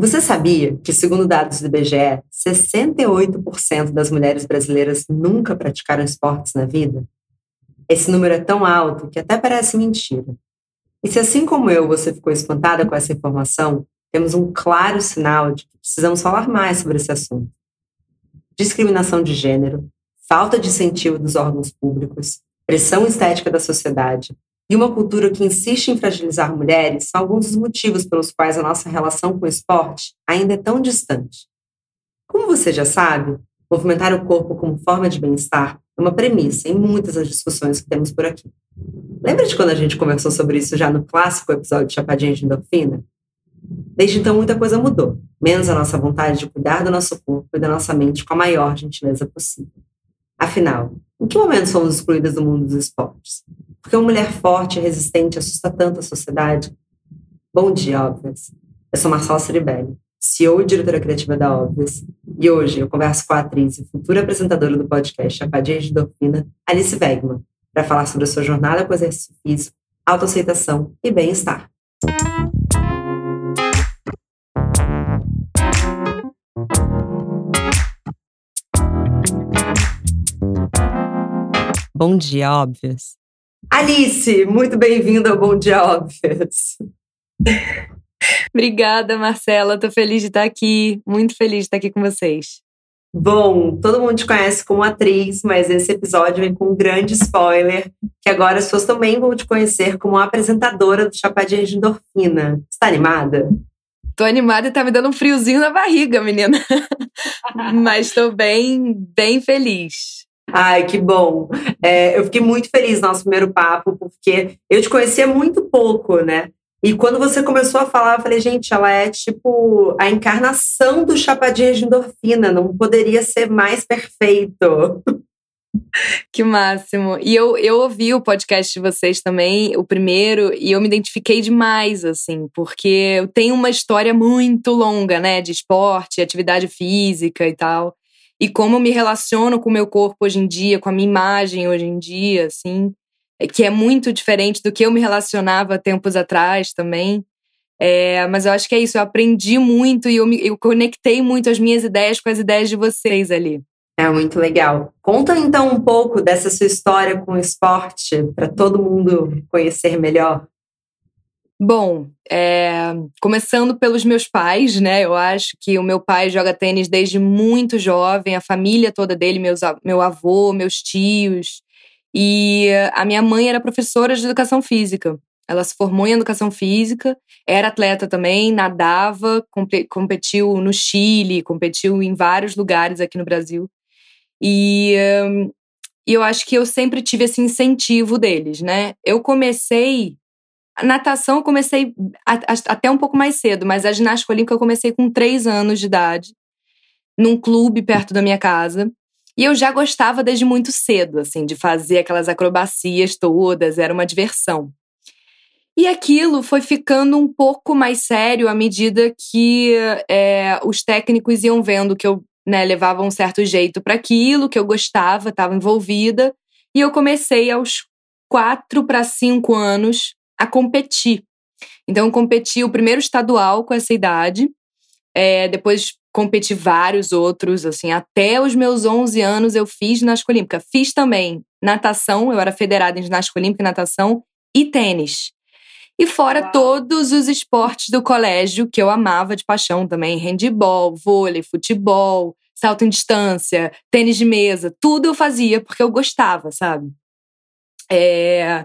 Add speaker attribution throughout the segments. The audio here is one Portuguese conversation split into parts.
Speaker 1: Você sabia que, segundo dados do IBGE, 68% das mulheres brasileiras nunca praticaram esportes na vida? Esse número é tão alto que até parece mentira. E se, assim como eu, você ficou espantada com essa informação, temos um claro sinal de que precisamos falar mais sobre esse assunto. Discriminação de gênero, falta de incentivo dos órgãos públicos, pressão estética da sociedade e uma cultura que insiste em fragilizar mulheres são alguns dos motivos pelos quais a nossa relação com o esporte ainda é tão distante. Como você já sabe, movimentar o corpo como forma de bem-estar é uma premissa em muitas das discussões que temos por aqui. Lembra de quando a gente conversou sobre isso já no clássico episódio de Chapadinha de Endorfina? Desde então, muita coisa mudou, menos a nossa vontade de cuidar do nosso corpo e da nossa mente com a maior gentileza possível. Afinal, em que momento somos excluídas do mundo dos esportes? Porque uma mulher forte e resistente assusta tanto a sociedade? Bom dia, Óbvias. Eu sou Marcela Ceribelli, CEO e diretora criativa da Óbvias, e hoje eu converso com a atriz e futura apresentadora do podcast Chapadinha de Endorfina, Alice Wegman, para falar sobre a sua jornada com exercício físico, autoaceitação e bem-estar. Bom dia, óbvias. Alice, muito bem-vinda ao Bom Dia Óbvias.
Speaker 2: Obrigada, Marcela. Tô feliz de estar aqui. Muito feliz de estar aqui com vocês.
Speaker 1: Bom, todo mundo te conhece como atriz, mas esse episódio vem com um grande spoiler, que agora as pessoas também vão te conhecer como apresentadora do Chapadinha de Endorfina. Está animada?
Speaker 2: Tô animada e tá me dando um friozinho na barriga, menina. mas tô bem, bem feliz.
Speaker 1: Ai, que bom. É, eu fiquei muito feliz no nosso primeiro papo, porque eu te conhecia muito pouco, né? E quando você começou a falar, eu falei, gente, ela é tipo a encarnação do Chapadinha de Endorfina, não poderia ser mais perfeito.
Speaker 2: Que máximo. E eu, eu ouvi o podcast de vocês também, o primeiro, e eu me identifiquei demais, assim, porque eu tenho uma história muito longa, né, de esporte, atividade física e tal. E como eu me relaciono com o meu corpo hoje em dia, com a minha imagem hoje em dia, assim que é muito diferente do que eu me relacionava tempos atrás também. É, mas eu acho que é isso, eu aprendi muito e eu, me, eu conectei muito as minhas ideias com as ideias de vocês ali.
Speaker 1: É muito legal. Conta então um pouco dessa sua história com o esporte, para todo mundo conhecer melhor.
Speaker 2: Bom, é, começando pelos meus pais, né? Eu acho que o meu pai joga tênis desde muito jovem, a família toda dele, meus, meu avô, meus tios. E a minha mãe era professora de educação física. Ela se formou em educação física, era atleta também, nadava, competiu no Chile, competiu em vários lugares aqui no Brasil. E, eu acho que eu sempre tive esse incentivo deles, né? Eu comecei. A natação eu comecei até um pouco mais cedo, mas a ginástica olímpica eu comecei com três anos de idade, num clube perto da minha casa. E eu já gostava desde muito cedo, assim, de fazer aquelas acrobacias todas, era uma diversão. E aquilo foi ficando um pouco mais sério à medida que é, os técnicos iam vendo que eu né, levava um certo jeito para aquilo, que eu gostava, estava envolvida. E eu comecei aos quatro para cinco anos a competir. Então, eu competi o primeiro estadual com essa idade, é, depois competi vários outros, assim, até os meus 11 anos eu fiz ginástica olímpica. Fiz também natação, eu era federada em ginástica olímpica e natação e tênis. E fora Uau. todos os esportes do colégio que eu amava de paixão também, handebol, vôlei, futebol, salto em distância, tênis de mesa, tudo eu fazia porque eu gostava, sabe? É,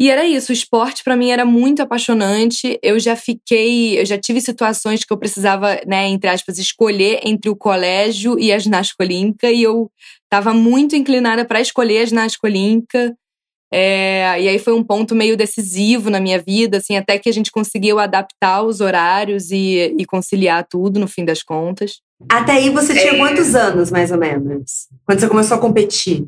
Speaker 2: e era isso, o esporte para mim era muito apaixonante. Eu já fiquei, eu já tive situações que eu precisava, né, entre aspas, escolher entre o colégio e a ginástica olímpica e eu estava muito inclinada para escolher a ginástica olímpica. É, e aí foi um ponto meio decisivo na minha vida, assim, até que a gente conseguiu adaptar os horários e, e conciliar tudo no fim das contas.
Speaker 1: Até aí você tinha é... quantos anos, mais ou menos? Quando você começou a competir?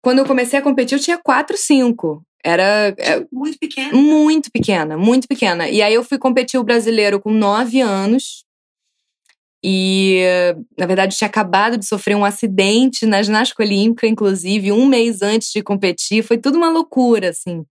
Speaker 2: Quando eu comecei a competir, eu tinha 4, 5. Era.
Speaker 1: É, muito pequena.
Speaker 2: Muito pequena, muito pequena. E aí eu fui competir o brasileiro com nove anos. E, na verdade, tinha acabado de sofrer um acidente na ginástica olímpica, inclusive, um mês antes de competir. Foi tudo uma loucura, assim.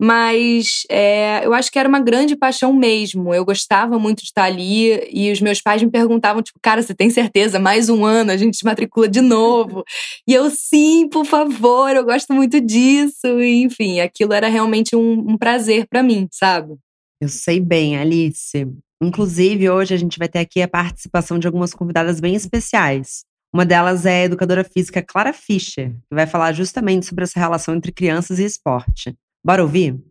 Speaker 2: Mas é, eu acho que era uma grande paixão mesmo. Eu gostava muito de estar ali e os meus pais me perguntavam, tipo, cara, você tem certeza? Mais um ano, a gente se matricula de novo. e eu, sim, por favor, eu gosto muito disso. E, enfim, aquilo era realmente um, um prazer para mim, sabe?
Speaker 1: Eu sei bem, Alice. Inclusive, hoje a gente vai ter aqui a participação de algumas convidadas bem especiais. Uma delas é a educadora física Clara Fischer, que vai falar justamente sobre essa relação entre crianças e esporte. Bora ouvir?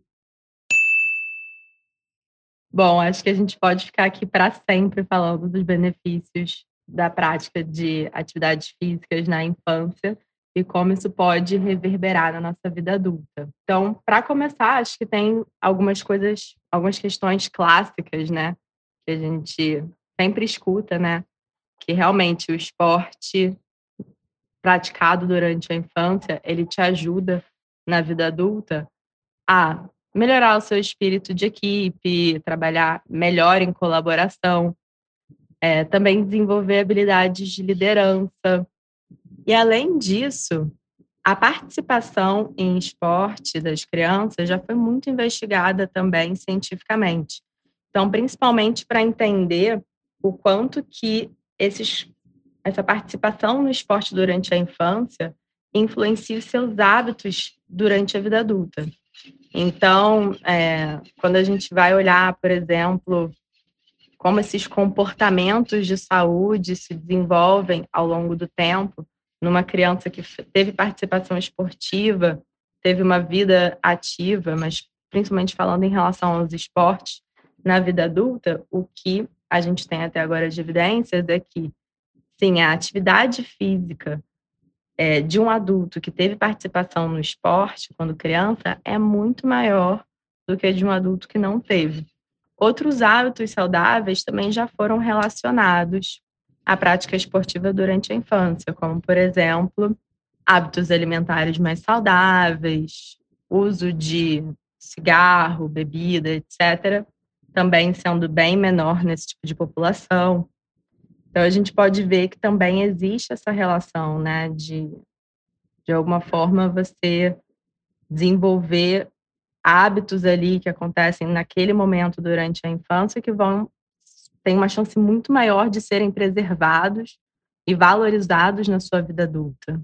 Speaker 3: Bom, acho que a gente pode ficar aqui para sempre falando dos benefícios da prática de atividades físicas na infância e como isso pode reverberar na nossa vida adulta. Então, para começar, acho que tem algumas coisas, algumas questões clássicas, né, que a gente sempre escuta, né, que realmente o esporte praticado durante a infância, ele te ajuda na vida adulta a melhorar o seu espírito de equipe, trabalhar melhor em colaboração, é, também desenvolver habilidades de liderança. E, além disso, a participação em esporte das crianças já foi muito investigada também cientificamente. Então, principalmente para entender o quanto que esses, essa participação no esporte durante a infância influencia os seus hábitos durante a vida adulta. Então, é, quando a gente vai olhar, por exemplo, como esses comportamentos de saúde se desenvolvem ao longo do tempo, numa criança que teve participação esportiva, teve uma vida ativa, mas principalmente falando em relação aos esportes, na vida adulta, o que a gente tem até agora de evidências é que, sim, a atividade física é, de um adulto que teve participação no esporte quando criança é muito maior do que de um adulto que não teve. Outros hábitos saudáveis também já foram relacionados à prática esportiva durante a infância, como, por exemplo, hábitos alimentares mais saudáveis, uso de cigarro, bebida, etc., também sendo bem menor nesse tipo de população. Então, a gente pode ver que também existe essa relação, né, de, de alguma forma, você desenvolver hábitos ali que acontecem naquele momento durante a infância que vão tem uma chance muito maior de serem preservados e valorizados na sua vida adulta.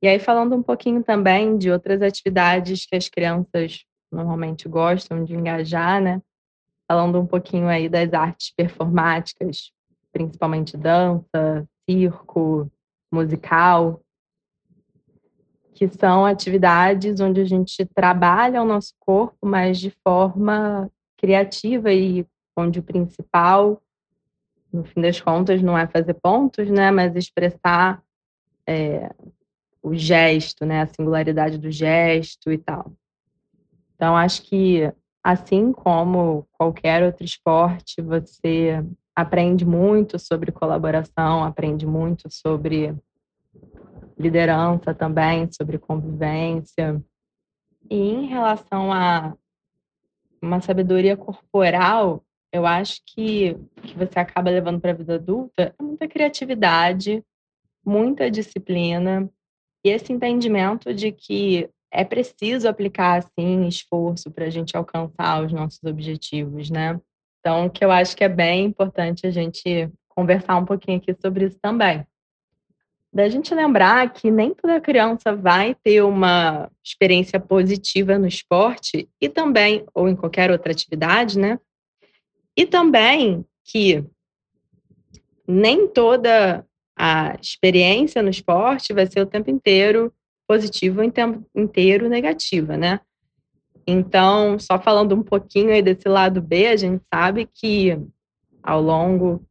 Speaker 3: E aí falando um pouquinho também de outras atividades que as crianças normalmente gostam de engajar, né? Falando um pouquinho aí das artes performáticas, principalmente dança, circo, musical, que são atividades onde a gente trabalha o nosso corpo, mas de forma criativa e onde o principal, no fim das contas, não é fazer pontos, né, mas expressar é, o gesto, né, a singularidade do gesto e tal. Então, acho que assim como qualquer outro esporte, você aprende muito sobre colaboração, aprende muito sobre liderança também, sobre convivência. E em relação a uma sabedoria corporal, eu acho que que você acaba levando para a vida adulta é muita criatividade, muita disciplina e esse entendimento de que é preciso aplicar assim esforço para a gente alcançar os nossos objetivos, né? Então, que eu acho que é bem importante a gente conversar um pouquinho aqui sobre isso também. Da gente lembrar que nem toda criança vai ter uma experiência positiva no esporte e também, ou em qualquer outra atividade, né? E também que nem toda a experiência no esporte vai ser o tempo inteiro positiva ou o tempo inteiro negativa, né? Então, só falando um pouquinho aí desse lado B, a gente sabe que ao longo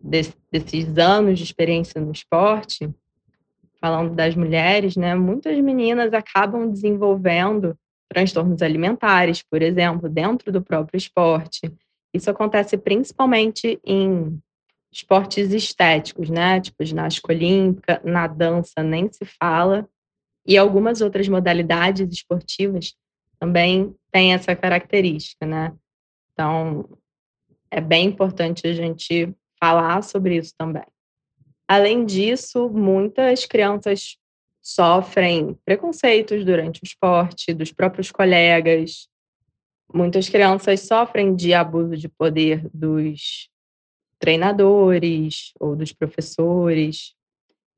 Speaker 3: desse, desses anos de experiência no esporte, falando das mulheres, né, muitas meninas acabam desenvolvendo transtornos alimentares, por exemplo, dentro do próprio esporte. Isso acontece principalmente em esportes estéticos, né, tipo ginástica olímpica, na dança nem se fala, e algumas outras modalidades esportivas também tem essa característica, né? Então, é bem importante a gente falar sobre isso também. Além disso, muitas crianças sofrem preconceitos durante o esporte, dos próprios colegas, muitas crianças sofrem de abuso de poder dos treinadores ou dos professores.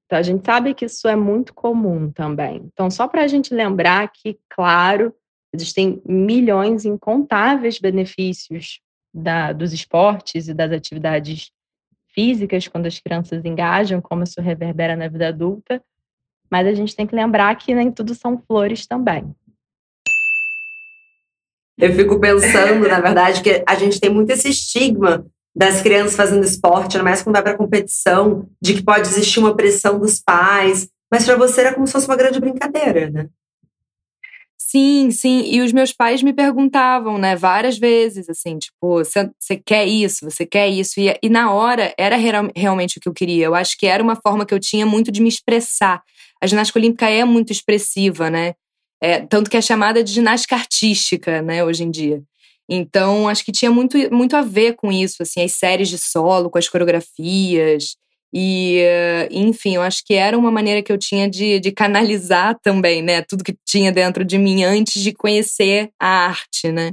Speaker 3: Então, a gente sabe que isso é muito comum também. Então, só para a gente lembrar que, claro, existem milhões incontáveis benefícios da, dos esportes e das atividades físicas quando as crianças engajam, como isso reverbera na vida adulta, mas a gente tem que lembrar que nem tudo são flores também.
Speaker 1: Eu fico pensando, na verdade, que a gente tem muito esse estigma das crianças fazendo esporte, ainda mais quando vai para competição, de que pode existir uma pressão dos pais, mas para você era como se fosse uma grande brincadeira, né?
Speaker 2: Sim, sim. E os meus pais me perguntavam, né, várias vezes, assim, tipo, você quer isso, você quer isso. E, e na hora era real, realmente o que eu queria. Eu acho que era uma forma que eu tinha muito de me expressar. A ginástica olímpica é muito expressiva, né? É, tanto que é chamada de ginástica artística, né, hoje em dia. Então, acho que tinha muito, muito a ver com isso, assim, as séries de solo, com as coreografias. E, enfim, eu acho que era uma maneira que eu tinha de, de canalizar também, né? Tudo que tinha dentro de mim antes de conhecer a arte, né?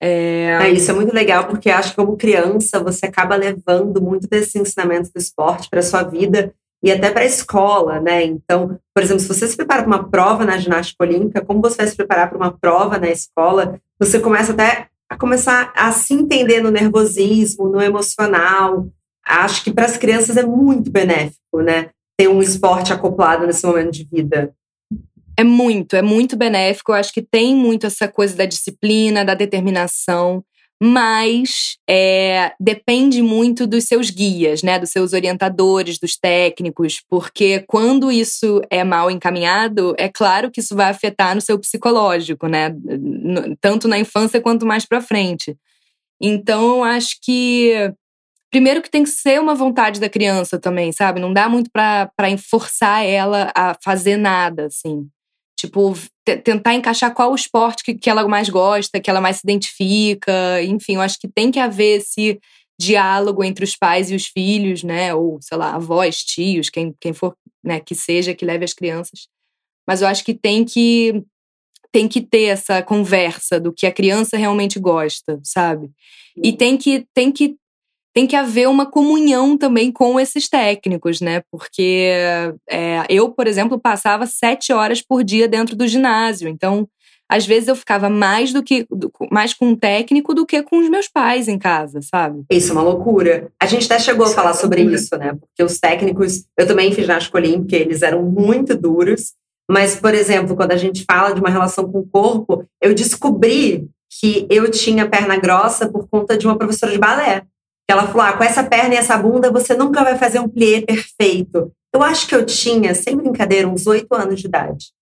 Speaker 1: É... é... isso é muito legal, porque acho que como criança você acaba levando muito desses ensinamentos do esporte para sua vida e até para a escola, né? Então, por exemplo, se você se prepara para uma prova na ginástica olímpica, como você vai se preparar para uma prova na escola, você começa até a começar a se entender no nervosismo, no emocional, acho que para as crianças é muito benéfico, né? Ter um esporte acoplado nesse momento de vida.
Speaker 2: É muito, é muito benéfico. Eu acho que tem muito essa coisa da disciplina, da determinação, mas é, depende muito dos seus guias, né? Dos seus orientadores, dos técnicos, porque quando isso é mal encaminhado, é claro que isso vai afetar no seu psicológico, né? Tanto na infância quanto mais para frente. Então, acho que Primeiro que tem que ser uma vontade da criança também, sabe? Não dá muito para forçar ela a fazer nada, assim. Tipo, tentar encaixar qual o esporte que, que ela mais gosta, que ela mais se identifica. Enfim, eu acho que tem que haver esse diálogo entre os pais e os filhos, né? Ou, sei lá, avós, tios, quem, quem for, né, que seja, que leve as crianças. Mas eu acho que tem que tem que ter essa conversa do que a criança realmente gosta, sabe? E tem que tem que tem que haver uma comunhão também com esses técnicos, né? Porque é, eu, por exemplo, passava sete horas por dia dentro do ginásio. Então, às vezes eu ficava mais do que mais com um técnico do que com os meus pais em casa, sabe?
Speaker 1: Isso é uma loucura. A gente até chegou isso a falar é sobre isso, né? Porque os técnicos, eu também fiz ginástica olímpica, eles eram muito duros. Mas, por exemplo, quando a gente fala de uma relação com o corpo, eu descobri que eu tinha perna grossa por conta de uma professora de balé. Ela falou: ah, com essa perna e essa bunda você nunca vai fazer um plié perfeito. Eu acho que eu tinha, sem brincadeira, uns oito anos de idade.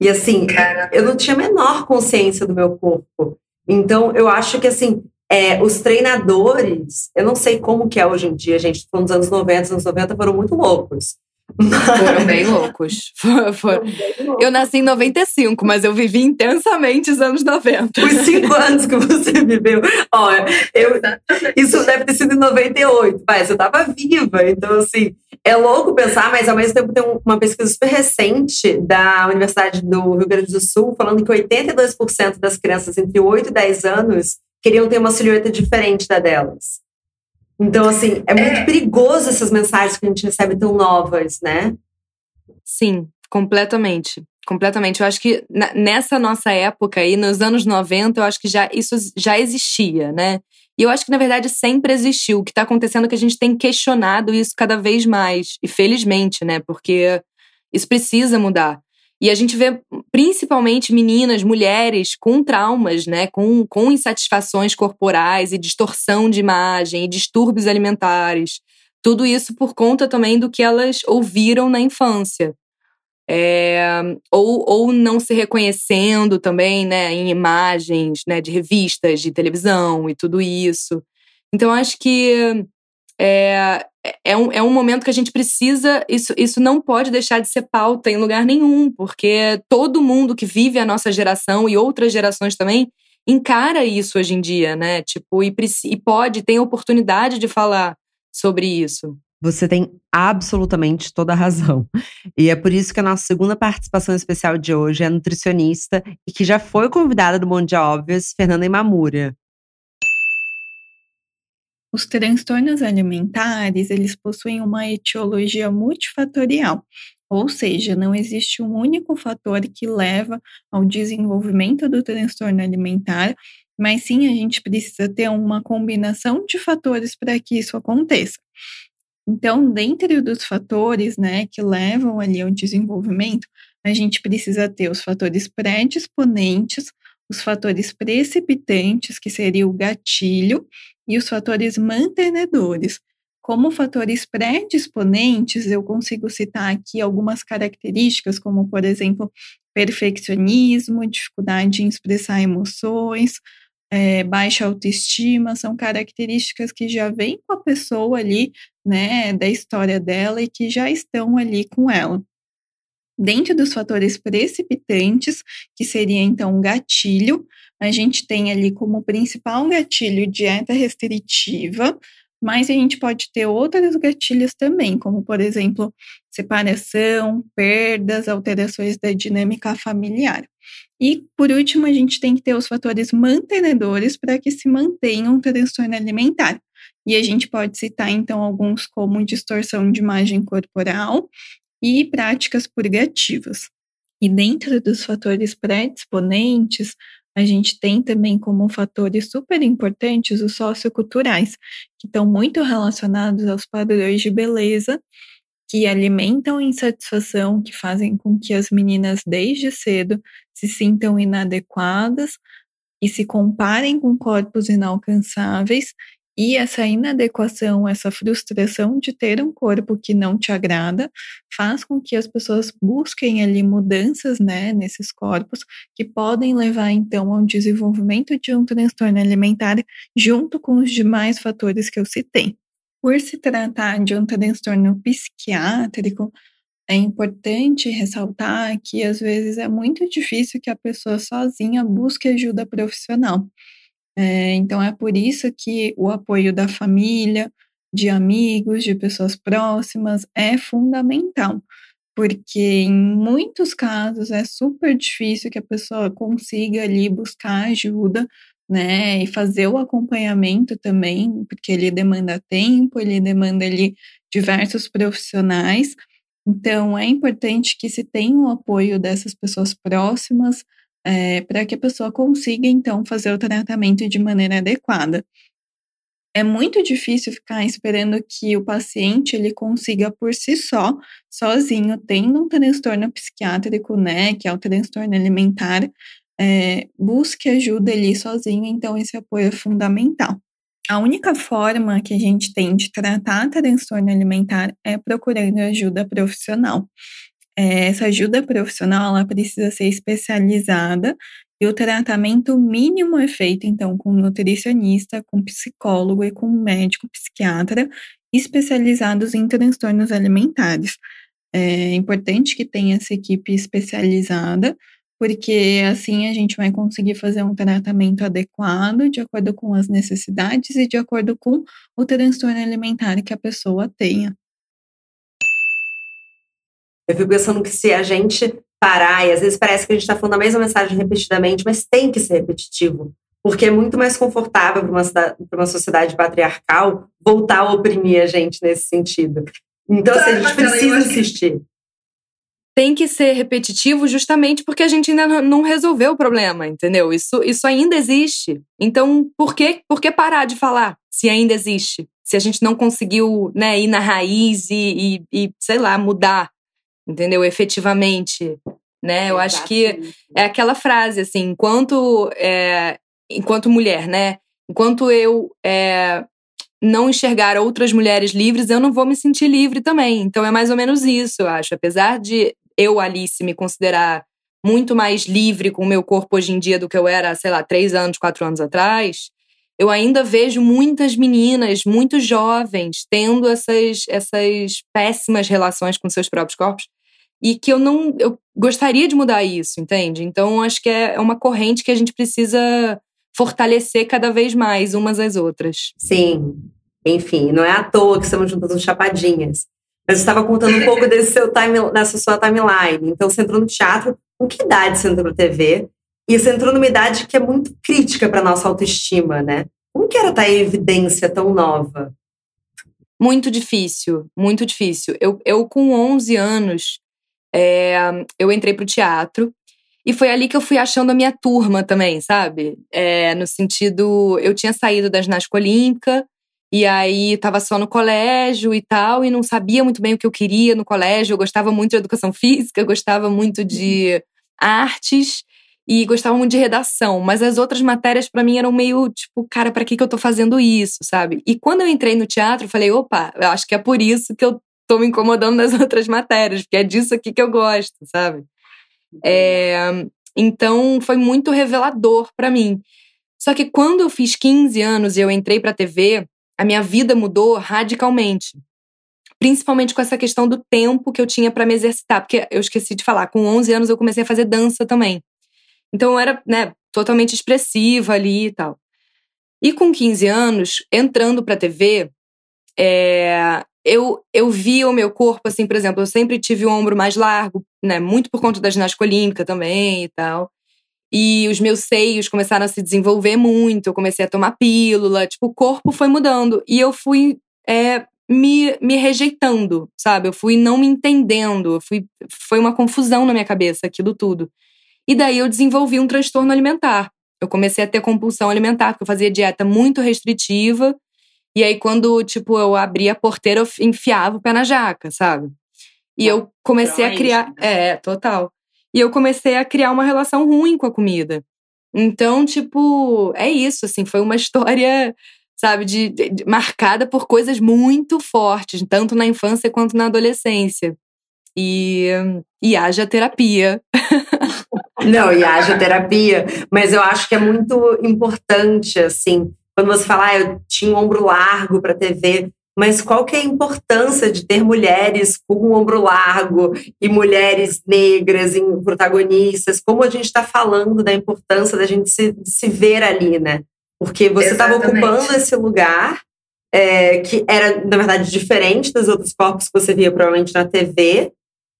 Speaker 1: E assim, eu não tinha a menor consciência do meu corpo. Então, eu acho que assim, é, os treinadores, eu não sei como que é hoje em dia, gente, dos anos 90, os anos 90 foram muito loucos.
Speaker 2: Foram bem loucos. Foram, Eu nasci em 95, mas eu vivi intensamente os anos 90.
Speaker 1: Os cinco anos que você viveu. Olha, eu, isso deve ter sido em 98, mas eu estava viva. Então, assim, é louco pensar, mas ao mesmo tempo tem uma pesquisa super recente da Universidade do Rio Grande do Sul falando que 82% das crianças entre 8 e 10 anos queriam ter uma silhueta diferente da delas. Então, assim, é muito é. perigoso essas mensagens que a gente recebe tão novas, né?
Speaker 2: Sim, completamente. Completamente. Eu acho que nessa nossa época aí, nos anos 90, eu acho que já isso já existia, né? E eu acho que, na verdade, sempre existiu. O que está acontecendo é que a gente tem questionado isso cada vez mais. E felizmente, né? Porque isso precisa mudar. E a gente vê principalmente meninas, mulheres com traumas, né, com, com insatisfações corporais e distorção de imagem e distúrbios alimentares. Tudo isso por conta também do que elas ouviram na infância. É, ou, ou não se reconhecendo também né, em imagens né, de revistas, de televisão e tudo isso. Então, acho que é, é, um, é um momento que a gente precisa. Isso, isso não pode deixar de ser pauta em lugar nenhum, porque todo mundo que vive a nossa geração e outras gerações também encara isso hoje em dia, né? Tipo, e, e pode, tem oportunidade de falar sobre isso.
Speaker 1: Você tem absolutamente toda a razão. E é por isso que a nossa segunda participação especial de hoje é a nutricionista e que já foi convidada do Monte Óbvios, Fernanda Imamura.
Speaker 4: Os transtornos alimentares, eles possuem uma etiologia multifatorial, ou seja, não existe um único fator que leva ao desenvolvimento do transtorno alimentar, mas sim a gente precisa ter uma combinação de fatores para que isso aconteça. Então, dentre dos fatores, né, que levam ali ao desenvolvimento, a gente precisa ter os fatores predisponentes, os fatores precipitantes, que seria o gatilho, e os fatores mantenedores. Como fatores predisponentes, eu consigo citar aqui algumas características, como, por exemplo, perfeccionismo, dificuldade em expressar emoções, é, baixa autoestima, são características que já vêm com a pessoa ali, né, da história dela e que já estão ali com ela. Dentro dos fatores precipitantes, que seria então um gatilho, a gente tem ali como principal gatilho dieta restritiva, mas a gente pode ter outros gatilhos também, como por exemplo, separação, perdas, alterações da dinâmica familiar. E, por último, a gente tem que ter os fatores mantenedores para que se mantenha um transtorno alimentar. E a gente pode citar, então, alguns como distorção de imagem corporal e práticas purgativas. E dentro dos fatores predisponentes, a gente tem também como fatores super importantes os socioculturais, que estão muito relacionados aos padrões de beleza que alimentam insatisfação, que fazem com que as meninas desde cedo se sintam inadequadas e se comparem com corpos inalcançáveis. E essa inadequação, essa frustração de ter um corpo que não te agrada, faz com que as pessoas busquem ali mudanças, né, nesses corpos, que podem levar então ao desenvolvimento de um transtorno alimentar, junto com os demais fatores que eu citei. Por se tratar de um transtorno psiquiátrico, é importante ressaltar que às vezes é muito difícil que a pessoa sozinha busque ajuda profissional. É, então é por isso que o apoio da família, de amigos, de pessoas próximas é fundamental, porque em muitos casos é super difícil que a pessoa consiga ali buscar ajuda né? E fazer o acompanhamento também, porque ele demanda tempo, ele demanda ali diversos profissionais. Então, é importante que se tenha o apoio dessas pessoas próximas é, para que a pessoa consiga, então, fazer o tratamento de maneira adequada. É muito difícil ficar esperando que o paciente ele consiga por si só, sozinho, tendo um transtorno psiquiátrico, né, que é o transtorno alimentar, é, busque ajuda ali sozinho, então esse apoio é fundamental. A única forma que a gente tem de tratar transtorno alimentar é procurando ajuda profissional. É, essa ajuda profissional ela precisa ser especializada e o tratamento mínimo é feito, então, com nutricionista, com psicólogo e com médico psiquiatra especializados em transtornos alimentares. É importante que tenha essa equipe especializada porque assim a gente vai conseguir fazer um tratamento adequado, de acordo com as necessidades e de acordo com o transtorno alimentar que a pessoa tenha.
Speaker 1: Eu fico pensando que se a gente parar, e às vezes parece que a gente está falando a mesma mensagem repetidamente, mas tem que ser repetitivo, porque é muito mais confortável para uma, uma sociedade patriarcal voltar a oprimir a gente nesse sentido. Então, assim, a gente precisa insistir
Speaker 2: tem que ser repetitivo justamente porque a gente ainda não resolveu o problema, entendeu? Isso, isso ainda existe. Então, por que, por que parar de falar se ainda existe? Se a gente não conseguiu né, ir na raiz e, e, e sei lá, mudar, entendeu? Efetivamente. Né? Eu acho que é aquela frase assim, enquanto, é, enquanto mulher, né? Enquanto eu é, não enxergar outras mulheres livres, eu não vou me sentir livre também. Então é mais ou menos isso, eu acho. Apesar de eu, Alice, me considerar muito mais livre com o meu corpo hoje em dia do que eu era, sei lá, três anos, quatro anos atrás, eu ainda vejo muitas meninas, muito jovens, tendo essas, essas péssimas relações com seus próprios corpos e que eu não eu gostaria de mudar isso, entende? Então acho que é, é uma corrente que a gente precisa fortalecer cada vez mais umas às outras.
Speaker 1: Sim. Enfim, não é à toa que estamos juntando chapadinhas. Mas você estava contando um pouco desse seu time, dessa sua timeline. Então, você entrou no teatro. Com que idade você entrou na TV? E você entrou numa idade que é muito crítica para nossa autoestima, né? Como que era estar tá em evidência tão nova?
Speaker 2: Muito difícil, muito difícil. Eu, eu com 11 anos, é, eu entrei para o teatro e foi ali que eu fui achando a minha turma também, sabe? É, no sentido, eu tinha saído da ginástica olímpica e aí estava só no colégio e tal, e não sabia muito bem o que eu queria no colégio. Eu gostava muito de educação física, gostava muito de artes e gostava muito de redação, mas as outras matérias para mim eram meio tipo, cara, para que que eu tô fazendo isso, sabe? E quando eu entrei no teatro, eu falei, opa, eu acho que é por isso que eu tô me incomodando nas outras matérias, porque é disso aqui que eu gosto, sabe? É, então foi muito revelador para mim. Só que quando eu fiz 15 anos e eu entrei para TV, a minha vida mudou radicalmente. Principalmente com essa questão do tempo que eu tinha para me exercitar, porque eu esqueci de falar, com 11 anos eu comecei a fazer dança também. Então eu era, né, totalmente expressiva ali e tal. E com 15 anos, entrando pra TV, é, eu, eu via o meu corpo, assim, por exemplo, eu sempre tive o ombro mais largo, né, muito por conta da ginástica olímpica também e tal. E os meus seios começaram a se desenvolver muito, eu comecei a tomar pílula, tipo, o corpo foi mudando. E eu fui é, me, me rejeitando, sabe? Eu fui não me entendendo, eu fui, foi uma confusão na minha cabeça aquilo tudo. E daí eu desenvolvi um transtorno alimentar. Eu comecei a ter compulsão alimentar, porque eu fazia dieta muito restritiva. E aí, quando, tipo, eu abria a porteira, eu enfiava o pé na jaca, sabe? E eu comecei a criar. É, total. E eu comecei a criar uma relação ruim com a comida. Então, tipo, é isso, assim, foi uma história, sabe, de, de, de marcada por coisas muito fortes, tanto na infância quanto na adolescência. E, e haja terapia.
Speaker 1: Não, e haja terapia, mas eu acho que é muito importante, assim, quando você fala, ah, eu tinha um ombro largo para TV, mas qual que é a importância de ter mulheres com um ombro largo e mulheres negras em protagonistas? Como a gente está falando da importância da gente se, se ver ali, né? Porque você estava ocupando esse lugar é, que era, na verdade, diferente dos outros corpos que você via provavelmente na TV,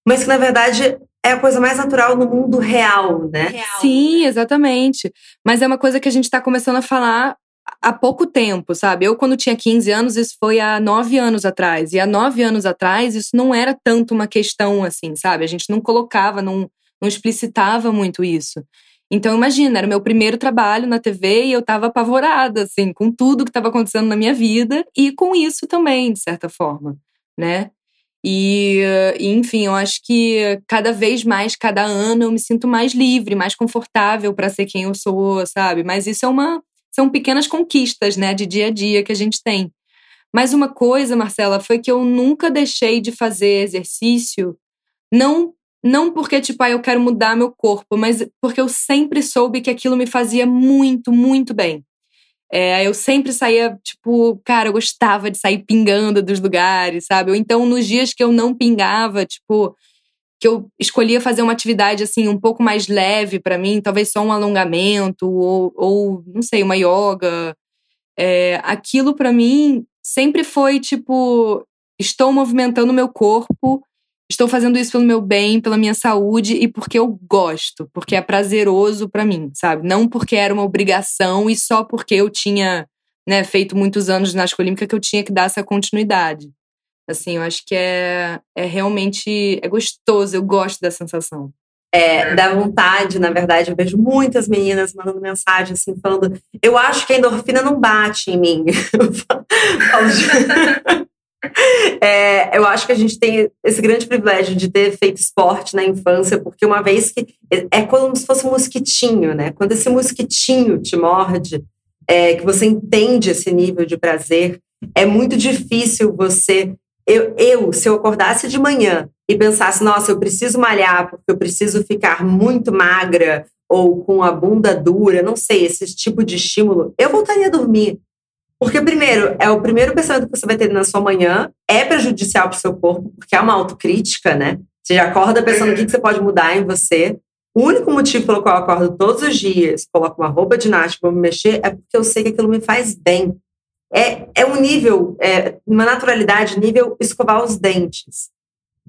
Speaker 1: mas que, na verdade, é a coisa mais natural no mundo real, né? Real.
Speaker 2: Sim, exatamente. Mas é uma coisa que a gente está começando a falar há pouco tempo, sabe? Eu, quando tinha 15 anos, isso foi há nove anos atrás. E há nove anos atrás, isso não era tanto uma questão assim, sabe? A gente não colocava, não, não explicitava muito isso. Então, imagina, era o meu primeiro trabalho na TV e eu estava apavorada, assim, com tudo que estava acontecendo na minha vida e com isso também, de certa forma, né? E, enfim, eu acho que cada vez mais, cada ano, eu me sinto mais livre, mais confortável para ser quem eu sou, sabe? Mas isso é uma. São pequenas conquistas, né, de dia a dia que a gente tem. Mas uma coisa, Marcela, foi que eu nunca deixei de fazer exercício, não não porque, tipo, ah, eu quero mudar meu corpo, mas porque eu sempre soube que aquilo me fazia muito, muito bem. É, eu sempre saía, tipo, cara, eu gostava de sair pingando dos lugares, sabe? Ou então, nos dias que eu não pingava, tipo, que eu escolhia fazer uma atividade, assim, um pouco mais leve para mim, talvez só um alongamento, ou, ou não sei, uma yoga. É, aquilo para mim sempre foi, tipo, estou movimentando meu corpo estou fazendo isso pelo meu bem, pela minha saúde e porque eu gosto, porque é prazeroso para mim, sabe? Não porque era uma obrigação e só porque eu tinha, né, feito muitos anos ginástica olímpica que eu tinha que dar essa continuidade. Assim, eu acho que é, é realmente é gostoso, eu gosto da sensação.
Speaker 1: É, dá vontade, na verdade, eu vejo muitas meninas mandando mensagem assim, falando, eu acho que a endorfina não bate em mim. É, eu acho que a gente tem esse grande privilégio de ter feito esporte na infância, porque uma vez que. É como se fosse um mosquitinho, né? Quando esse mosquitinho te morde, é, que você entende esse nível de prazer, é muito difícil você. Eu, eu, se eu acordasse de manhã e pensasse, nossa, eu preciso malhar porque eu preciso ficar muito magra ou com a bunda dura, não sei, esse tipo de estímulo, eu voltaria a dormir. Porque, primeiro, é o primeiro pensamento que você vai ter na sua manhã, é prejudicial para o seu corpo, porque é uma autocrítica, né? Você já acorda pensando o que você pode mudar em você. O único motivo pelo qual eu acordo todos os dias, coloco uma roupa de para me mexer, é porque eu sei que aquilo me faz bem. É, é um nível, é, uma naturalidade, nível escovar os dentes.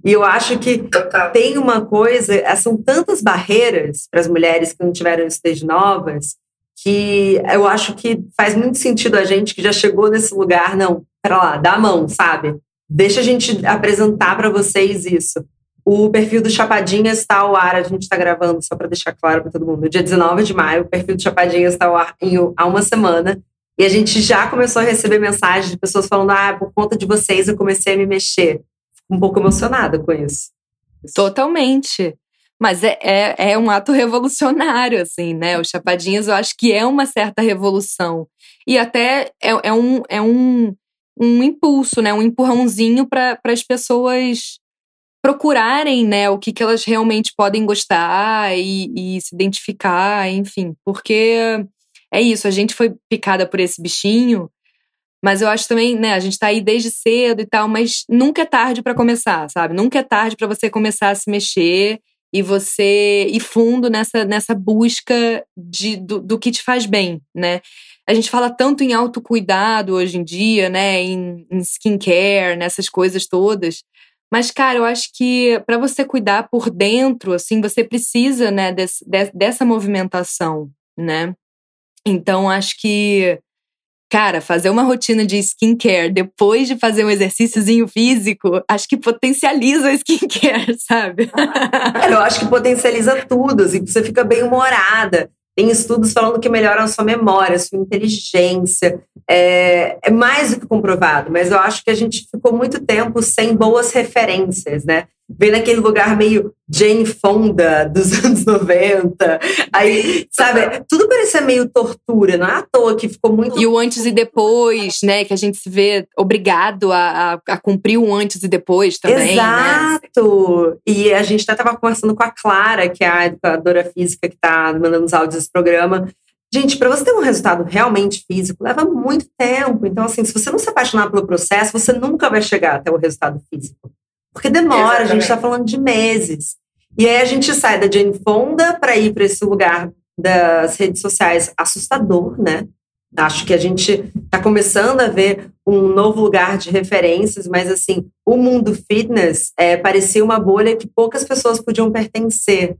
Speaker 1: E eu acho que Total. tem uma coisa, é, são tantas barreiras para as mulheres que não tiveram stage novas, que eu acho que faz muito sentido a gente que já chegou nesse lugar, não, para lá, dá a mão, sabe? Deixa a gente apresentar para vocês isso. O perfil do Chapadinhas está ao ar, a gente está gravando, só para deixar claro para todo mundo. Dia 19 de maio, o perfil do Chapadinhas está ao ar em, há uma semana. E a gente já começou a receber mensagens de pessoas falando: ah, por conta de vocês eu comecei a me mexer. Fico um pouco emocionada com isso.
Speaker 2: Totalmente. Mas é, é, é, um ato revolucionário, assim, né? O Chapadinhas eu acho que é uma certa revolução. E até é, é um, é um, um impulso, né? Um empurrãozinho para as pessoas procurarem, né? O que, que elas realmente podem gostar e, e se identificar, enfim. Porque é isso, a gente foi picada por esse bichinho, mas eu acho também, né, a gente tá aí desde cedo e tal, mas nunca é tarde para começar, sabe? Nunca é tarde para você começar a se mexer e você ir fundo nessa, nessa busca de, do, do que te faz bem, né? A gente fala tanto em autocuidado hoje em dia, né? Em, em skincare, nessas coisas todas. Mas, cara, eu acho que para você cuidar por dentro, assim, você precisa, né, dessa movimentação, né? Então, acho que, cara, fazer uma rotina de skincare depois de fazer um exercíciozinho físico, acho que potencializa a skincare, sabe?
Speaker 1: Eu acho que potencializa tudo, assim, você fica bem humorada. Tem estudos falando que melhoram a sua memória, a sua inteligência. É, é, mais do que comprovado, mas eu acho que a gente ficou muito tempo sem boas referências, né? Vem naquele lugar meio Jane Fonda dos anos 90. Aí, sabe, tudo parecia meio tortura, não é à toa que ficou muito.
Speaker 2: E o antes e depois, né? Que a gente se vê obrigado a, a, a cumprir o antes e depois também.
Speaker 1: Né? Exato! Né? E a gente até estava conversando com a Clara, que é a educadora física que está mandando os áudios desse programa. Gente, para você ter um resultado realmente físico, leva muito tempo. Então, assim, se você não se apaixonar pelo processo, você nunca vai chegar até o resultado físico. Porque demora, Exatamente. a gente está falando de meses. E aí a gente sai da Jane Fonda para ir para esse lugar das redes sociais assustador, né? Acho que a gente está começando a ver um novo lugar de referências, mas assim, o mundo fitness é, parecia uma bolha que poucas pessoas podiam pertencer.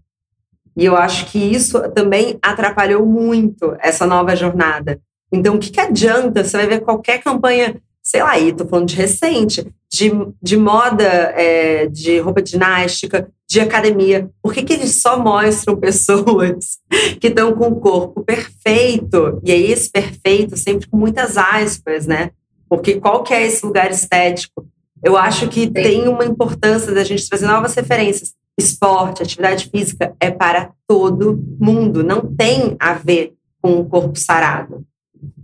Speaker 1: E eu acho que isso também atrapalhou muito essa nova jornada. Então, o que, que adianta? Você vai ver qualquer campanha, sei lá, aí, tô falando de recente, de, de moda, é, de roupa ginástica, de academia. Por que, que eles só mostram pessoas que estão com o corpo perfeito? E aí, esse perfeito sempre com muitas aspas, né? Porque qual que é esse lugar estético? Eu acho que tem uma importância da gente trazer novas referências. Esporte, atividade física é para todo mundo, não tem a ver com o corpo sarado.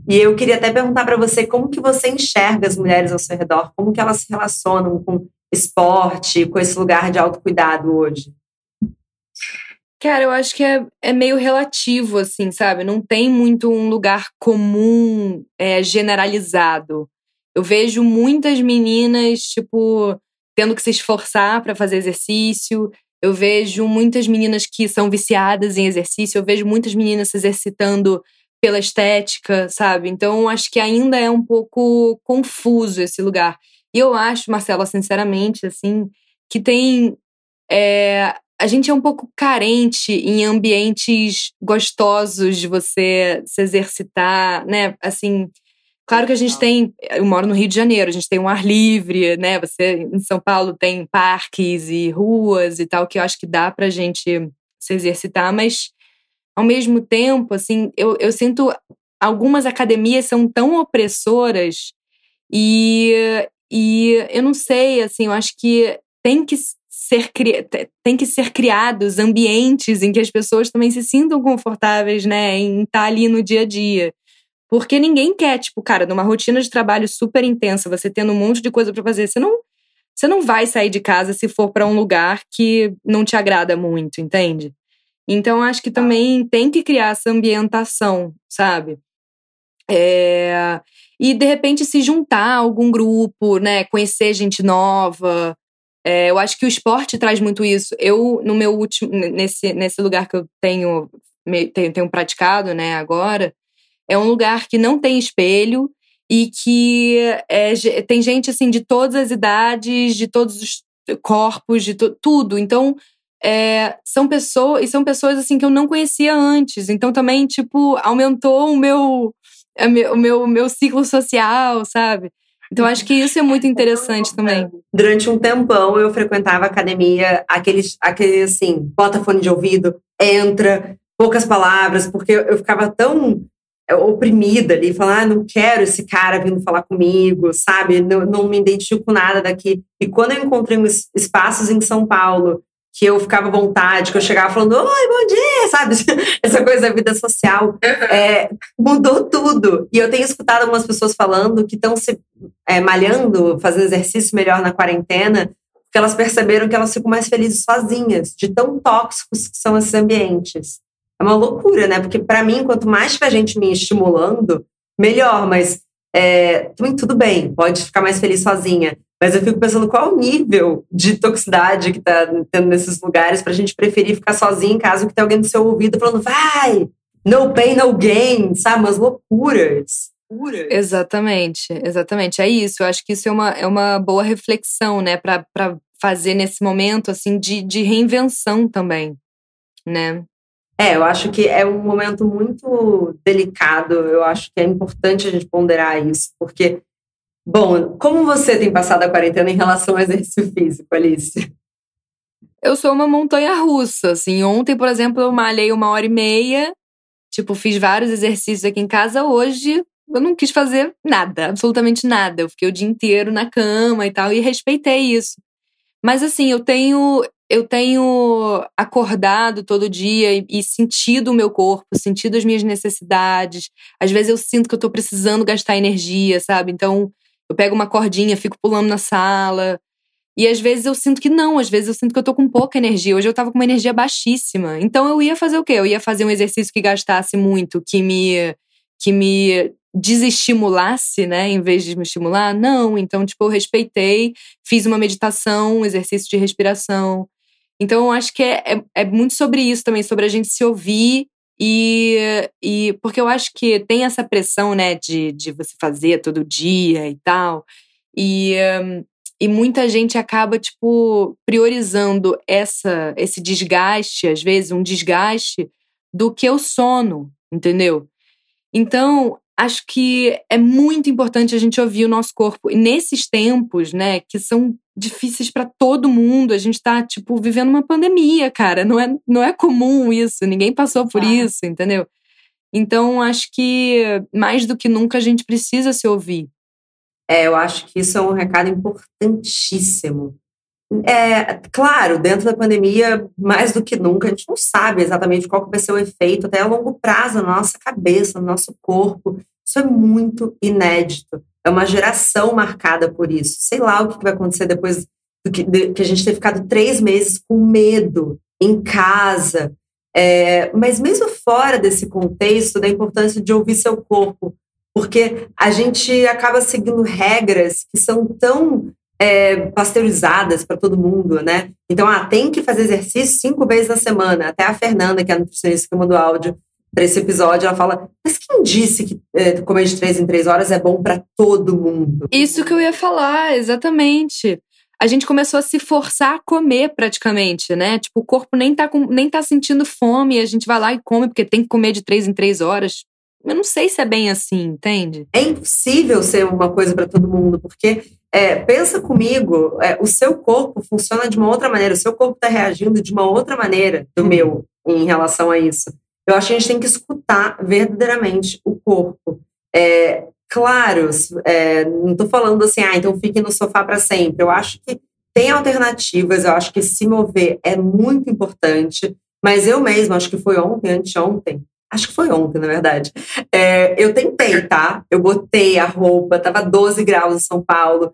Speaker 1: E eu queria até perguntar para você como que você enxerga as mulheres ao seu redor, como que elas se relacionam com esporte, com esse lugar de autocuidado hoje?
Speaker 2: Cara, eu acho que é, é meio relativo, assim, sabe? Não tem muito um lugar comum, é, generalizado. Eu vejo muitas meninas, tipo, tendo que se esforçar para fazer exercício. Eu vejo muitas meninas que são viciadas em exercício. Eu vejo muitas meninas se exercitando pela estética, sabe? Então, acho que ainda é um pouco confuso esse lugar. E eu acho, Marcela, sinceramente, assim, que tem. É, a gente é um pouco carente em ambientes gostosos de você se exercitar, né? Assim, claro que a gente tem. Eu moro no Rio de Janeiro, a gente tem um ar livre, né? Você em São Paulo tem parques e ruas e tal, que eu acho que dá pra gente se exercitar, mas ao mesmo tempo, assim, eu, eu sinto algumas academias são tão opressoras e, e eu não sei, assim, eu acho que tem que ser tem que ser criados ambientes em que as pessoas também se sintam confortáveis, né, em estar ali no dia a dia. Porque ninguém quer, tipo, cara, numa rotina de trabalho super intensa, você tendo um monte de coisa para fazer, você não você não vai sair de casa se for para um lugar que não te agrada muito, entende? Então, acho que também tem que criar essa ambientação, sabe? É, e de repente se juntar a algum grupo, né? Conhecer gente nova. É, eu acho que o esporte traz muito isso. Eu, no meu último, nesse, nesse lugar que eu tenho, tenho, tenho praticado, né, agora, é um lugar que não tem espelho e que é, tem gente assim de todas as idades, de todos os corpos, de tudo. Então, é, são pessoas e são pessoas assim que eu não conhecia antes. Então também tipo aumentou o meu o meu, meu ciclo social, sabe? Então acho que isso é muito interessante também.
Speaker 1: Durante um tempão eu frequentava academia, aqueles, aquele assim, bota fone de ouvido, entra, poucas palavras, porque eu ficava tão é, oprimida ali, falar, ah, não quero esse cara vindo falar comigo, sabe? Não, não me identifico com nada daqui. E quando eu encontrei espaços em São Paulo que eu ficava à vontade, que eu chegava falando, oi, bom dia, sabe? Essa coisa da vida social é, mudou tudo. E eu tenho escutado algumas pessoas falando que estão se é, malhando, fazendo exercício melhor na quarentena, porque elas perceberam que elas ficam mais felizes sozinhas, de tão tóxicos que são esses ambientes. É uma loucura, né? Porque para mim, quanto mais tiver gente me estimulando, melhor, mas é, tudo bem, pode ficar mais feliz sozinha. Mas eu fico pensando qual o nível de toxicidade que tá tendo nesses lugares pra gente preferir ficar sozinho em casa do que ter alguém do seu ouvido falando, vai! No pain, no gain, sabe? Umas loucuras.
Speaker 2: Exatamente, exatamente. É isso. Eu acho que isso é uma, é uma boa reflexão, né, para fazer nesse momento, assim, de, de reinvenção também, né?
Speaker 1: É, eu acho que é um momento muito delicado. Eu acho que é importante a gente ponderar isso, porque Bom, como você tem passado a quarentena em relação ao exercício físico, Alice?
Speaker 2: Eu sou uma montanha russa, assim. Ontem, por exemplo, eu malhei uma hora e meia, tipo, fiz vários exercícios aqui em casa. Hoje, eu não quis fazer nada, absolutamente nada. Eu fiquei o dia inteiro na cama e tal, e respeitei isso. Mas, assim, eu tenho, eu tenho acordado todo dia e, e, sentido o meu corpo, sentido as minhas necessidades. Às vezes eu sinto que eu tô precisando gastar energia, sabe? Então, eu pego uma cordinha, fico pulando na sala. E às vezes eu sinto que não, às vezes eu sinto que eu tô com pouca energia. Hoje eu tava com uma energia baixíssima. Então eu ia fazer o quê? Eu ia fazer um exercício que gastasse muito, que me que me desestimulasse, né, em vez de me estimular? Não, então tipo eu respeitei, fiz uma meditação, um exercício de respiração. Então eu acho que é, é, é muito sobre isso também, sobre a gente se ouvir e, e porque eu acho que tem essa pressão, né, de, de você fazer todo dia e tal. E, um, e muita gente acaba, tipo, priorizando essa, esse desgaste, às vezes, um desgaste, do que o sono, entendeu? Então, acho que é muito importante a gente ouvir o nosso corpo. E nesses tempos, né, que são difíceis para todo mundo, a gente tá, tipo, vivendo uma pandemia, cara. Não é, não é comum isso, ninguém passou por ah. isso, entendeu? Então, acho que mais do que nunca a gente precisa se ouvir.
Speaker 1: É, eu acho que isso é um recado importantíssimo. É, claro, dentro da pandemia, mais do que nunca, a gente não sabe exatamente qual vai ser o efeito até a longo prazo na nossa cabeça, no nosso corpo. Isso é muito inédito. É uma geração marcada por isso. Sei lá o que vai acontecer depois do que, de, que a gente ter ficado três meses com medo em casa. É, mas mesmo fora desse contexto, da importância de ouvir seu corpo, porque a gente acaba seguindo regras que são tão é, pasteurizadas para todo mundo, né? Então, ah, tem que fazer exercício cinco vezes na semana. Até a Fernanda, que é a nutricionista que mandou áudio para esse episódio, ela fala: Mas quem disse que é, comer de três em três horas é bom para todo mundo?
Speaker 2: Isso que eu ia falar, exatamente. A gente começou a se forçar a comer praticamente, né? Tipo, o corpo nem tá, com, nem tá sentindo fome, a gente vai lá e come porque tem que comer de três em três horas. Eu não sei se é bem assim, entende?
Speaker 1: É impossível ser uma coisa para todo mundo, porque é, pensa comigo, é, o seu corpo funciona de uma outra maneira, o seu corpo está reagindo de uma outra maneira do meu em relação a isso. Eu acho que a gente tem que escutar verdadeiramente o corpo. É, claro, é, não estou falando assim, ah, então fique no sofá para sempre. Eu acho que tem alternativas, eu acho que se mover é muito importante, mas eu mesma, acho que foi ontem, anteontem, acho que foi ontem, na verdade. É, eu tentei, tá? Eu botei a roupa, tava 12 graus em São Paulo,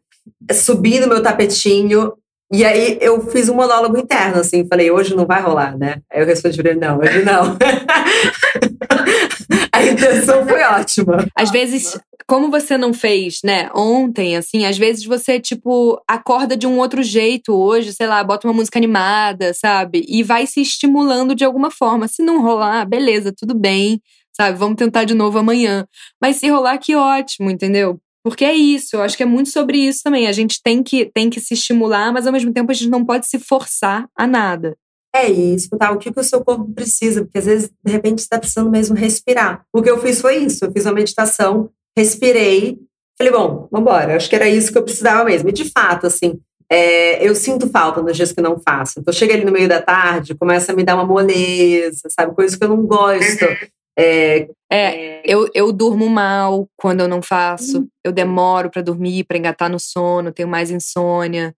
Speaker 1: subi no meu tapetinho. E aí eu fiz um monólogo interno, assim, falei, hoje não vai rolar, né? Aí eu respondi não, hoje não. a intenção foi ótima.
Speaker 2: Às vezes, como você não fez, né, ontem, assim, às vezes você, tipo, acorda de um outro jeito hoje, sei lá, bota uma música animada, sabe? E vai se estimulando de alguma forma. Se não rolar, beleza, tudo bem sabe? Vamos tentar de novo amanhã. Mas se rolar, que ótimo, entendeu? Porque é isso, eu acho que é muito sobre isso também. A gente tem que, tem que se estimular, mas ao mesmo tempo a gente não pode se forçar a nada.
Speaker 1: É, e escutar o que, que o seu corpo precisa, porque às vezes, de repente, você está precisando mesmo respirar. O que eu fiz foi isso, eu fiz uma meditação, respirei, falei, bom, vambora, acho que era isso que eu precisava mesmo. E de fato, assim, é, eu sinto falta nos dias que não faço. Então, chega ali no meio da tarde, começa a me dar uma moleza, sabe? Coisas que eu não gosto. Uhum.
Speaker 2: É, é, eu, eu durmo mal quando eu não faço. Uhum. Eu demoro para dormir, para engatar no sono, tenho mais insônia.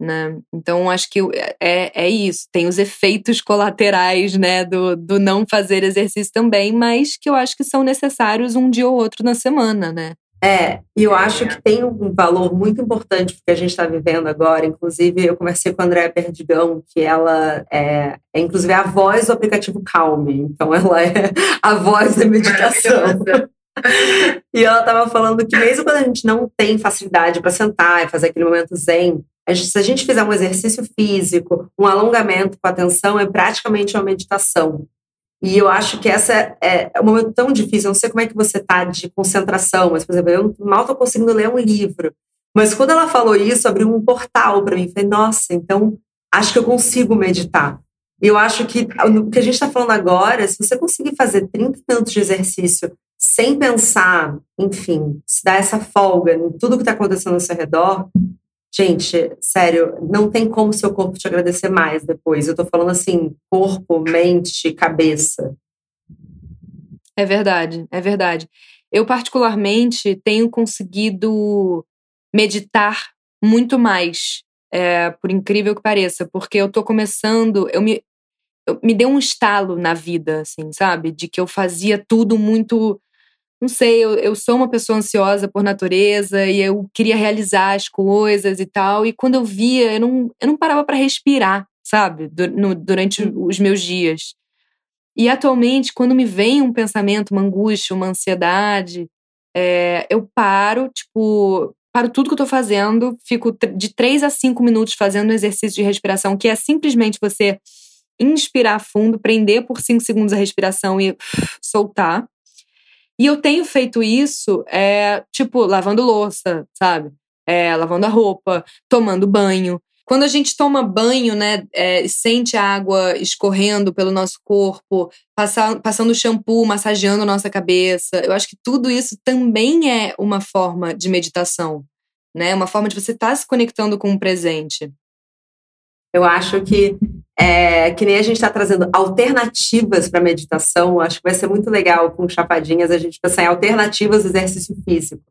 Speaker 2: Né? Então, acho que é, é isso. Tem os efeitos colaterais né, do, do não fazer exercício também, mas que eu acho que são necessários um dia ou outro na semana, né?
Speaker 1: É, e eu acho que tem um valor muito importante que a gente está vivendo agora. Inclusive, eu conversei com a Andréa Perdigão, que ela é, é, inclusive, a voz do aplicativo Calme. Então, ela é a voz da meditação. e ela estava falando que mesmo quando a gente não tem facilidade para sentar e fazer aquele momento zen, se a gente fizer um exercício físico, um alongamento com atenção, é praticamente uma meditação. E eu acho que essa é, é um momento tão difícil. Eu não sei como é que você está de concentração, mas, por exemplo, eu mal estou conseguindo ler um livro. Mas quando ela falou isso, abriu um portal para mim. Falei, nossa, então acho que eu consigo meditar. E eu acho que o que a gente está falando agora, se você conseguir fazer 30 minutos de exercício sem pensar, enfim, se dar essa folga em tudo que está acontecendo ao seu redor, Gente, sério, não tem como seu corpo te agradecer mais depois. Eu tô falando assim, corpo, mente, cabeça.
Speaker 2: É verdade, é verdade. Eu, particularmente, tenho conseguido meditar muito mais, é, por incrível que pareça, porque eu tô começando, eu me, eu, me deu um estalo na vida, assim, sabe? De que eu fazia tudo muito não sei, eu, eu sou uma pessoa ansiosa por natureza e eu queria realizar as coisas e tal. E quando eu via, eu não, eu não parava para respirar, sabe? no, durante hum. os meus dias. E atualmente, quando me vem um pensamento, uma angústia, uma ansiedade, é, eu paro, tipo, paro tudo que eu tô fazendo, fico de três a cinco minutos fazendo um exercício de respiração, que é simplesmente você inspirar fundo, prender por cinco segundos a respiração e soltar. E eu tenho feito isso, é, tipo, lavando louça, sabe? É, lavando a roupa, tomando banho. Quando a gente toma banho, né, é, sente a água escorrendo pelo nosso corpo, passar, passando shampoo, massageando nossa cabeça, eu acho que tudo isso também é uma forma de meditação, né? Uma forma de você estar tá se conectando com o presente.
Speaker 1: Eu acho que é, que nem a gente está trazendo alternativas para meditação, acho que vai ser muito legal com chapadinhas a gente pensar em alternativas do exercício físico.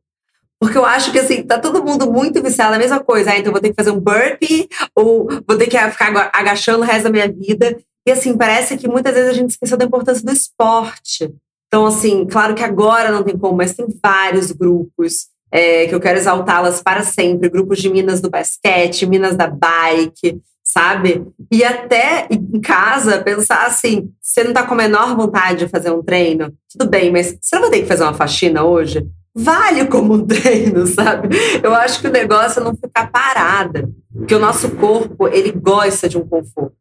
Speaker 1: Porque eu acho que assim, tá todo mundo muito viciado na mesma coisa. Ah, então vou ter que fazer um burpee, ou vou ter que ficar agachando o resto da minha vida. E assim, parece que muitas vezes a gente esqueceu da importância do esporte. Então, assim, claro que agora não tem como, mas tem vários grupos é, que eu quero exaltá-las para sempre. Grupos de minas do basquete, minas da bike, sabe? E até em casa pensar assim: você não tá com a menor vontade de fazer um treino, tudo bem, mas você não vai ter que fazer uma faxina hoje? Vale como um treino, sabe? Eu acho que o negócio é não ficar parada, porque o nosso corpo, ele gosta de um conforto.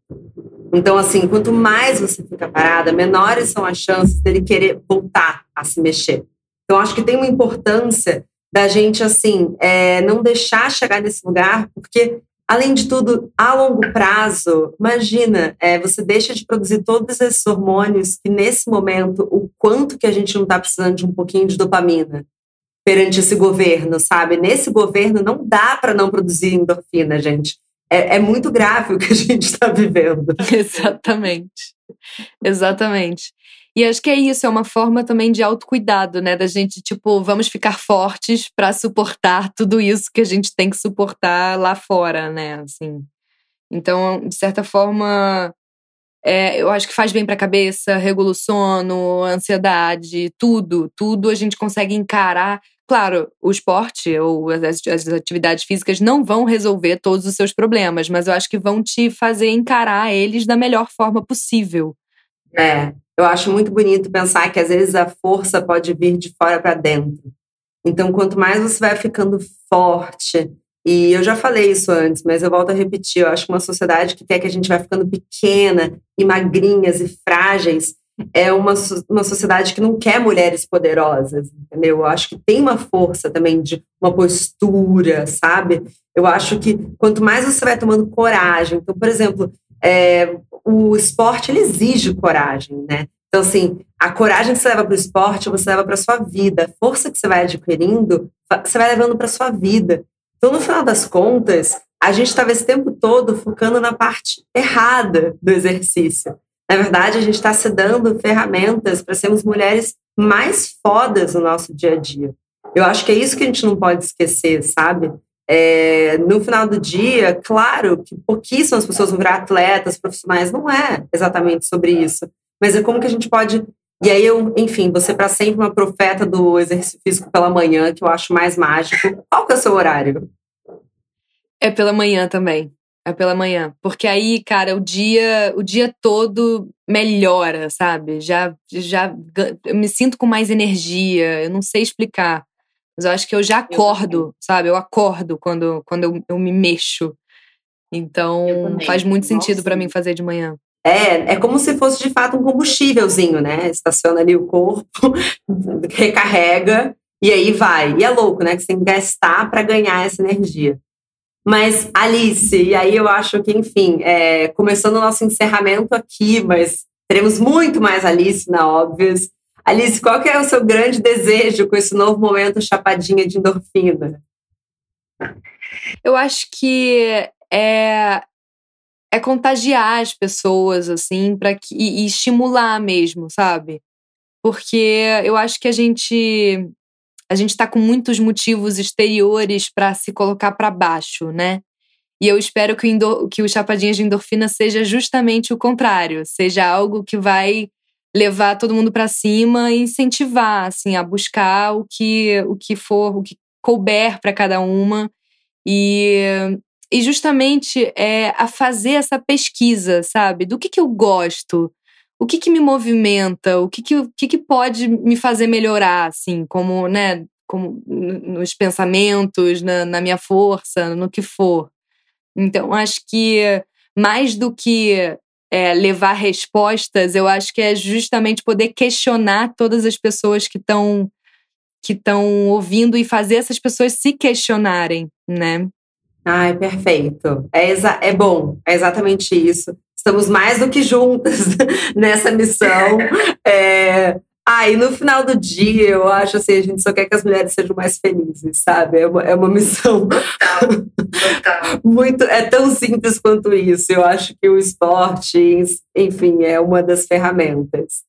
Speaker 1: Então, assim, quanto mais você fica parada, menores são as chances dele querer voltar a se mexer. Então, acho que tem uma importância da gente, assim, é, não deixar chegar nesse lugar, porque Além de tudo, a longo prazo, imagina, é, você deixa de produzir todos esses hormônios que nesse momento, o quanto que a gente não está precisando de um pouquinho de dopamina perante esse governo, sabe? Nesse governo não dá para não produzir endorfina, gente. É, é muito grave o que a gente está vivendo.
Speaker 2: Exatamente. Exatamente. E acho que é isso, é uma forma também de autocuidado, né? Da gente, tipo, vamos ficar fortes para suportar tudo isso que a gente tem que suportar lá fora, né? Assim. Então, de certa forma, é, eu acho que faz bem para a cabeça, regula o sono, ansiedade, tudo, tudo a gente consegue encarar. Claro, o esporte ou as, as, atividades físicas não vão resolver todos os seus problemas, mas eu acho que vão te fazer encarar eles da melhor forma possível.
Speaker 1: É, eu acho muito bonito pensar que às vezes a força pode vir de fora para dentro. Então, quanto mais você vai ficando forte, e eu já falei isso antes, mas eu volto a repetir, eu acho que uma sociedade que quer que a gente vá ficando pequena e magrinhas e frágeis, é uma, uma sociedade que não quer mulheres poderosas, entendeu? Eu acho que tem uma força também de uma postura, sabe? Eu acho que quanto mais você vai tomando coragem, então, por exemplo, é, o esporte ele exige coragem, né? Então, assim, a coragem que você leva para o esporte, você leva para sua vida. A força que você vai adquirindo, você vai levando para sua vida. Então, no final das contas, a gente estava esse tempo todo focando na parte errada do exercício. Na verdade, a gente está se dando ferramentas para sermos mulheres mais fodas no nosso dia a dia. Eu acho que é isso que a gente não pode esquecer, sabe? É, no final do dia, claro que pouquíssimas pessoas vão virar atletas profissionais, não é exatamente sobre isso, mas é como que a gente pode. E aí, eu, enfim, você para sempre uma profeta do exercício físico pela manhã, que eu acho mais mágico. Qual que é o seu horário?
Speaker 2: É pela manhã também. É pela manhã. Porque aí, cara, o dia, o dia todo melhora, sabe? Já, já eu me sinto com mais energia. Eu não sei explicar. Mas eu acho que eu já acordo, eu sabe? Eu acordo quando, quando eu, eu me mexo. Então, faz muito sentido para mim fazer de manhã.
Speaker 1: É, é como se fosse de fato um combustívelzinho, né? Estaciona ali o corpo, recarrega e aí vai. E é louco, né? Que você tem que gastar para ganhar essa energia. Mas, Alice, e aí eu acho que, enfim, é, começando o nosso encerramento aqui, mas teremos muito mais Alice na Óbvias. Alice, qual é o seu grande desejo com esse novo momento chapadinha de endorfina?
Speaker 2: Eu acho que é, é contagiar as pessoas, assim, para que e, estimular mesmo, sabe? Porque eu acho que a gente a gente está com muitos motivos exteriores para se colocar para baixo, né? E eu espero que o, que o Chapadinhas de Endorfina seja justamente o contrário, seja algo que vai levar todo mundo para cima e incentivar, assim, a buscar o que o que for, o que couber para cada uma e e justamente é, a fazer essa pesquisa, sabe? Do que que eu gosto, o que que me movimenta, o que que, o que, que pode me fazer melhorar, assim, como, né, como nos pensamentos, na, na minha força, no que for. Então, acho que mais do que é, levar respostas, eu acho que é justamente poder questionar todas as pessoas que estão que estão ouvindo e fazer essas pessoas se questionarem, né?
Speaker 1: Ai, perfeito. É, é bom, é exatamente isso. Estamos mais do que juntas nessa missão. É, ah, e no final do dia, eu acho assim, a gente só quer que as mulheres sejam mais felizes, sabe? É uma, é uma missão total, total. muito, é tão simples quanto isso. Eu acho que o esporte, enfim, é uma das ferramentas.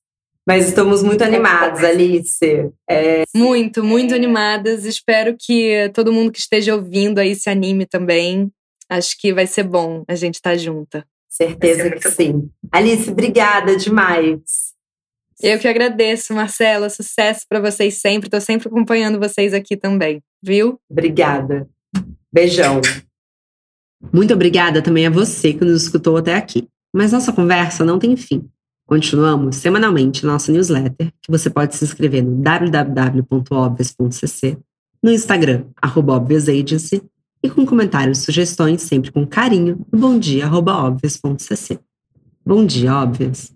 Speaker 1: Mas estamos muito animadas, Alice.
Speaker 2: É... Muito, muito animadas. Espero que todo mundo que esteja ouvindo aí se anime também. Acho que vai ser bom a gente estar tá junta.
Speaker 1: Certeza que sim. Alice, obrigada demais.
Speaker 2: Eu que agradeço, Marcela. Sucesso para vocês sempre. Estou sempre acompanhando vocês aqui também, viu?
Speaker 1: Obrigada. Beijão. Muito obrigada também a você que nos escutou até aqui. Mas nossa conversa não tem fim. Continuamos semanalmente nossa newsletter, que você pode se inscrever no www.obvious.cc, no Instagram, arroba e com comentários e sugestões sempre com carinho no bomdia.obvious.cc. Bom dia, óbvias!